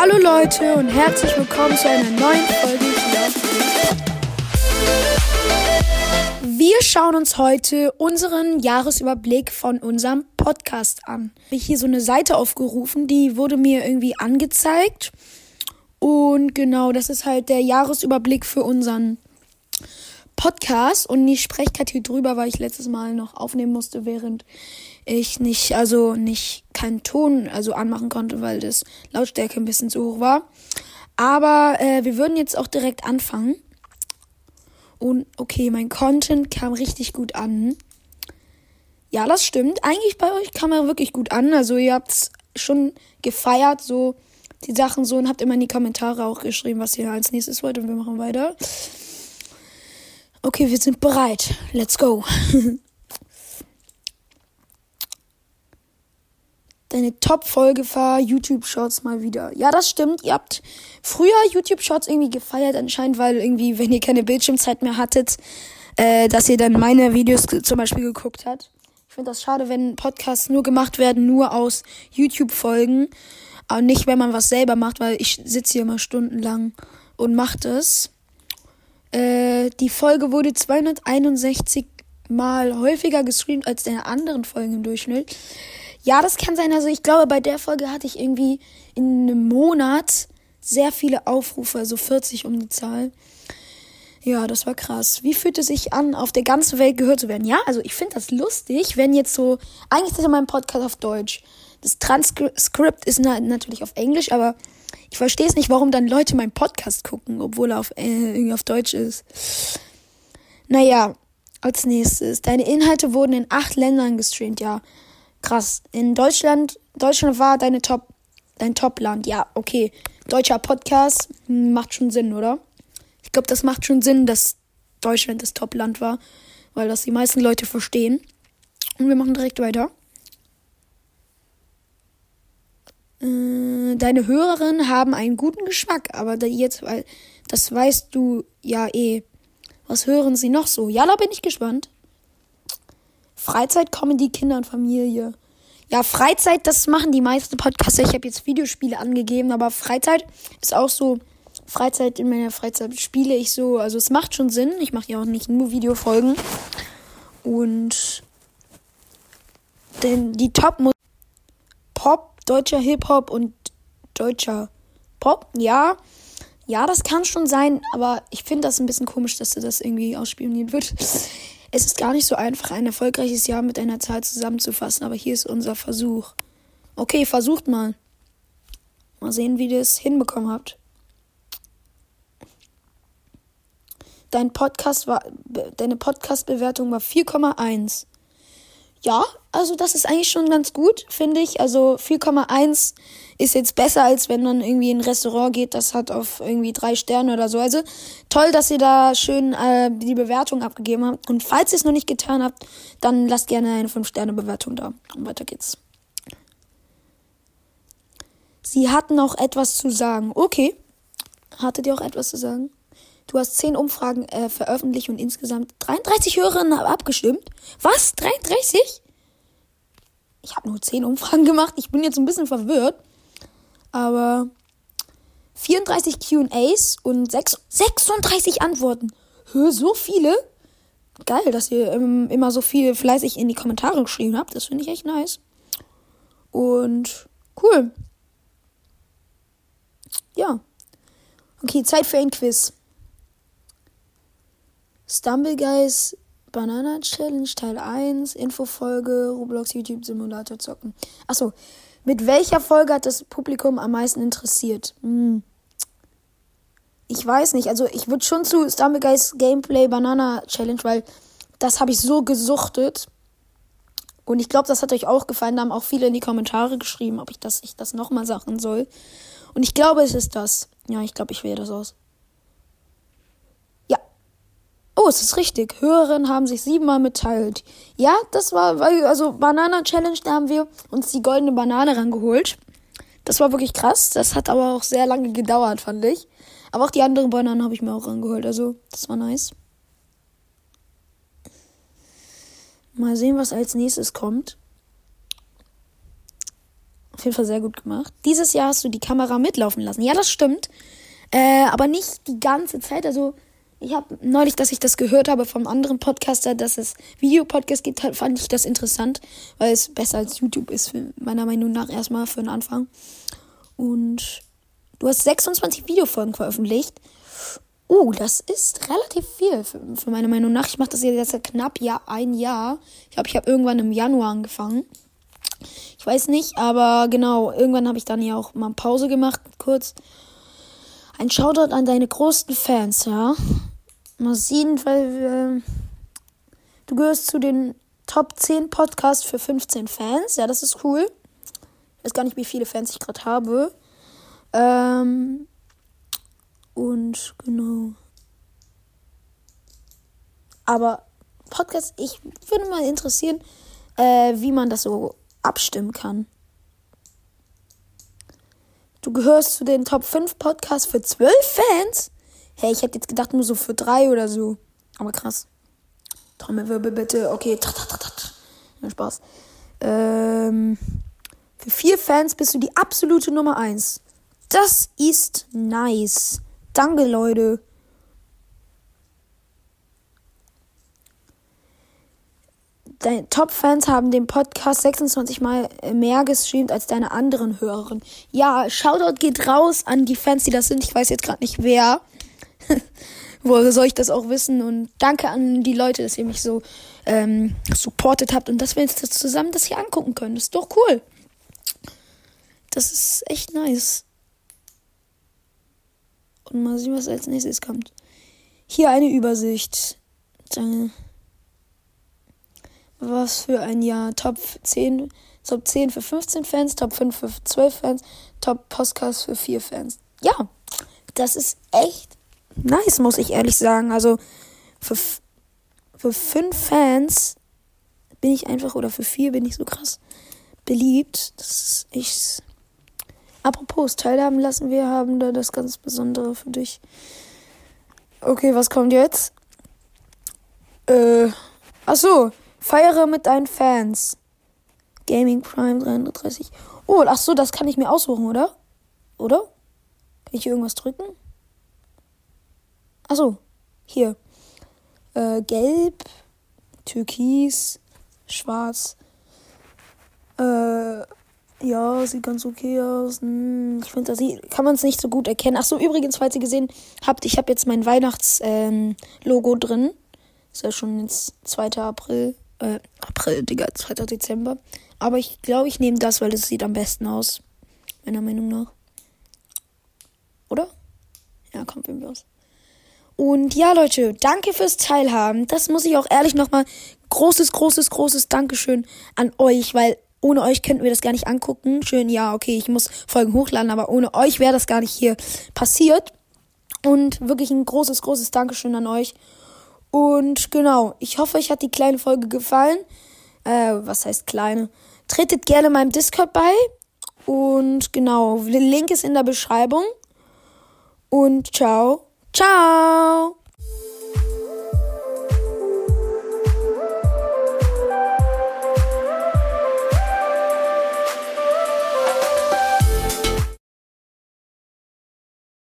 Hallo Leute und herzlich willkommen zu einer neuen Folge hier. Wir schauen uns heute unseren Jahresüberblick von unserem Podcast an. Ich habe hier so eine Seite aufgerufen, die wurde mir irgendwie angezeigt. Und genau, das ist halt der Jahresüberblick für unseren Podcast. Und ich spreche gerade hier drüber, weil ich letztes Mal noch aufnehmen musste, während ich nicht, also nicht keinen Ton also anmachen konnte, weil das Lautstärke ein bisschen zu hoch war. Aber äh, wir würden jetzt auch direkt anfangen. Und okay, mein Content kam richtig gut an. Ja, das stimmt. Eigentlich bei euch kam er wirklich gut an. Also ihr habt's schon gefeiert, so die Sachen so und habt immer in die Kommentare auch geschrieben, was ihr als nächstes wollt und wir machen weiter. Okay, wir sind bereit. Let's go. deine Top-Folge war YouTube Shorts mal wieder. Ja, das stimmt. Ihr habt früher YouTube Shorts irgendwie gefeiert, anscheinend, weil irgendwie, wenn ihr keine Bildschirmzeit mehr hattet, äh, dass ihr dann meine Videos zum Beispiel geguckt habt. Ich finde das schade, wenn Podcasts nur gemacht werden, nur aus YouTube-Folgen. Aber nicht, wenn man was selber macht, weil ich sitze hier immer stundenlang und mache das. Äh, die Folge wurde 261 mal häufiger gestreamt als deine anderen Folgen im Durchschnitt. Ja, das kann sein. Also ich glaube, bei der Folge hatte ich irgendwie in einem Monat sehr viele Aufrufe, also 40 um die Zahl. Ja, das war krass. Wie fühlt es sich an, auf der ganzen Welt gehört zu werden? Ja, also ich finde das lustig, wenn jetzt so, eigentlich ist ja mein Podcast auf Deutsch. Das Transkript ist na natürlich auf Englisch, aber ich verstehe es nicht, warum dann Leute meinen Podcast gucken, obwohl er auf, äh, irgendwie auf Deutsch ist. Naja, als nächstes. Deine Inhalte wurden in acht Ländern gestreamt, ja. Krass. In Deutschland, Deutschland war deine Top, dein Top-Land. Ja, okay. Deutscher Podcast macht schon Sinn, oder? Ich glaube, das macht schon Sinn, dass Deutschland das Top-Land war, weil das die meisten Leute verstehen. Und wir machen direkt weiter. Äh, deine Hörerinnen haben einen guten Geschmack, aber jetzt, weil das weißt du ja eh. Was hören sie noch so? Ja, da bin ich gespannt. Freizeit, Comedy, Kinder und Familie. Ja, Freizeit, das machen die meisten Podcasts. Ich habe jetzt Videospiele angegeben, aber Freizeit ist auch so. Freizeit, in meiner Freizeit spiele ich so. Also es macht schon Sinn. Ich mache ja auch nicht nur Videofolgen. Und denn die Top Pop, deutscher Hip-Hop und deutscher Pop, ja. Ja, das kann schon sein, aber ich finde das ein bisschen komisch, dass das irgendwie ausspioniert wird. Es ist gar nicht so einfach, ein erfolgreiches Jahr mit einer Zahl zusammenzufassen, aber hier ist unser Versuch. Okay, versucht mal. Mal sehen, wie ihr es hinbekommen habt. Dein Podcast war, deine Podcast-Bewertung war 4,1. Ja, also das ist eigentlich schon ganz gut, finde ich. Also 4,1 ist jetzt besser, als wenn man irgendwie in ein Restaurant geht, das hat auf irgendwie drei Sterne oder so. Also toll, dass ihr da schön äh, die Bewertung abgegeben habt. Und falls ihr es noch nicht getan habt, dann lasst gerne eine 5-Sterne-Bewertung da. Und weiter geht's. Sie hatten auch etwas zu sagen. Okay. Hattet ihr auch etwas zu sagen? Du hast 10 Umfragen äh, veröffentlicht und insgesamt 33 Hörerinnen haben abgestimmt. Was? 33? Ich habe nur 10 Umfragen gemacht. Ich bin jetzt ein bisschen verwirrt. Aber 34 QAs und 6, 36 Antworten. Hör, so viele? Geil, dass ihr ähm, immer so viel fleißig in die Kommentare geschrieben habt. Das finde ich echt nice. Und cool. Ja. Okay, Zeit für ein Quiz. Stumble Guys Banana Challenge Teil 1, Infofolge, Roblox YouTube Simulator zocken. Achso, mit welcher Folge hat das Publikum am meisten interessiert? Hm. Ich weiß nicht, also ich würde schon zu Stumble Guys Gameplay Banana Challenge, weil das habe ich so gesuchtet. Und ich glaube, das hat euch auch gefallen. Da haben auch viele in die Kommentare geschrieben, ob ich das, ich das nochmal sagen soll. Und ich glaube, es ist das. Ja, ich glaube, ich wähle das aus. Oh, es ist richtig. Hörerinnen haben sich siebenmal mitteilt. Ja, das war, also Banana Challenge, da haben wir uns die goldene Banane rangeholt. Das war wirklich krass. Das hat aber auch sehr lange gedauert, fand ich. Aber auch die anderen Bananen habe ich mir auch rangeholt. Also, das war nice. Mal sehen, was als nächstes kommt. Auf jeden Fall sehr gut gemacht. Dieses Jahr hast du die Kamera mitlaufen lassen. Ja, das stimmt. Äh, aber nicht die ganze Zeit. Also, ich habe neulich, dass ich das gehört habe vom anderen Podcaster, dass es Videopodcast gibt, fand ich das interessant, weil es besser als YouTube ist, meiner Meinung nach erstmal für den Anfang. Und du hast 26 Videofolgen veröffentlicht. Oh, das ist relativ viel für, für meine Meinung nach. Ich mache das jetzt knapp ja, ein Jahr. Ich glaube, ich habe irgendwann im Januar angefangen. Ich weiß nicht, aber genau, irgendwann habe ich dann ja auch mal Pause gemacht, kurz. Ein Shoutout an deine größten Fans, ja. Mal sehen, weil äh, du gehörst zu den Top 10 Podcasts für 15 Fans. Ja, das ist cool. Ich weiß gar nicht, wie viele Fans ich gerade habe. Ähm, und genau. Aber Podcast, ich würde mal interessieren, äh, wie man das so abstimmen kann. Du gehörst zu den Top 5 Podcasts für 12 Fans? Hey, ich hätte jetzt gedacht, nur so für drei oder so. Aber krass. Trommelwirbel bitte. Okay. Ja, Spaß. Ähm, für vier Fans bist du die absolute Nummer 1. Das ist nice. Danke, Leute. Deine Top-Fans haben den Podcast 26 Mal mehr gestreamt als deine anderen Hörerinnen. Ja, Shoutout geht raus an die Fans, die das sind. Ich weiß jetzt gerade nicht wer. Woher soll ich das auch wissen? Und danke an die Leute, dass ihr mich so ähm, supportet habt und dass wir uns das zusammen das hier angucken können. Das ist doch cool. Das ist echt nice. Und mal sehen, was als nächstes kommt. Hier eine Übersicht. Was für ein Jahr. Top 10, Top 10 für 15 Fans, Top 5 für 12 Fans, Top Podcast für 4 Fans. Ja, das ist echt nice, muss ich ehrlich sagen. Also für, für fünf Fans bin ich einfach, oder für vier bin ich so krass beliebt. Das ist echt. Apropos, teilhaben lassen, wir haben da das ganz Besondere für dich. Okay, was kommt jetzt? Äh, ach so, feiere mit deinen Fans. Gaming Prime 330. Oh, ach so, das kann ich mir aussuchen, oder? Oder? Kann ich hier irgendwas drücken? Achso, hier. Äh, gelb, türkis, schwarz. Äh, ja, sieht ganz okay aus. Hm, ich finde, da kann man es nicht so gut erkennen. Achso, übrigens, falls ihr gesehen habt, ich habe jetzt mein Weihnachts-Logo ähm, drin. Ist ja schon jetzt 2. April. Äh, April, Digga, 2. Dezember. Aber ich glaube, ich nehme das, weil es sieht am besten aus. Meiner Meinung nach. Oder? Ja, kommt irgendwie aus. Und ja, Leute, danke fürs Teilhaben. Das muss ich auch ehrlich nochmal großes, großes, großes Dankeschön an euch, weil ohne euch könnten wir das gar nicht angucken. Schön, ja, okay, ich muss Folgen hochladen, aber ohne euch wäre das gar nicht hier passiert. Und wirklich ein großes, großes Dankeschön an euch. Und genau, ich hoffe, euch hat die kleine Folge gefallen. Äh, was heißt kleine? Tretet gerne meinem Discord bei. Und genau, der Link ist in der Beschreibung. Und ciao. Ciao!